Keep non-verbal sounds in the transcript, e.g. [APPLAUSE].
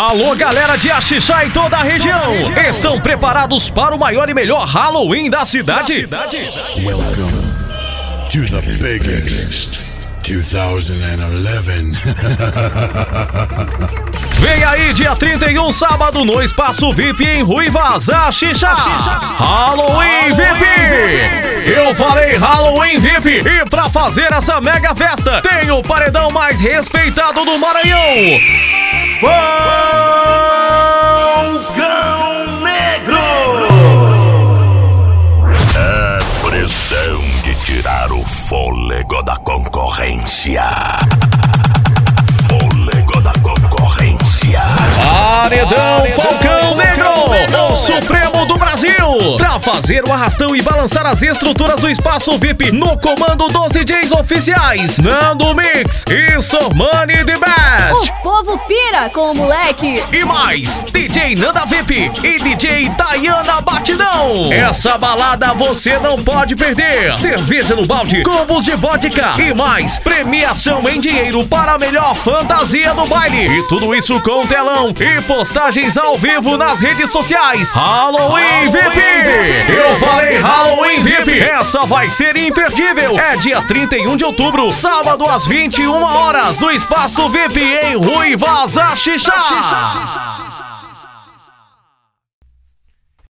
Alô, galera de Axixá e toda a região. Estão preparados para o maior e melhor Halloween da cidade? Welcome to the biggest 2011. [LAUGHS] Vem aí, dia 31, sábado, no Espaço VIP em Ruivas, Axixá. Halloween VIP! Eu falei Halloween VIP! E pra fazer essa mega festa, tem o paredão mais respeitado do Maranhão. Falcão o fôlego da concorrência. Fazer o arrastão e balançar as estruturas do espaço VIP no comando dos DJs oficiais, Nando Mix e Sormani The Best. O povo pira com o moleque. E mais, DJ Nanda VIP e DJ Tayana Batidão. Essa balada você não pode perder. Cerveja no balde, combos de vodka e mais, premiação em dinheiro para a melhor fantasia do baile. E tudo isso com telão e postagens ao vivo nas redes sociais. Halloween VIP! Eu falei Halloween VIP! Essa vai ser imperdível. É dia 31 de outubro, sábado às 21 horas, no Espaço VIP em Ruivas, Axixá.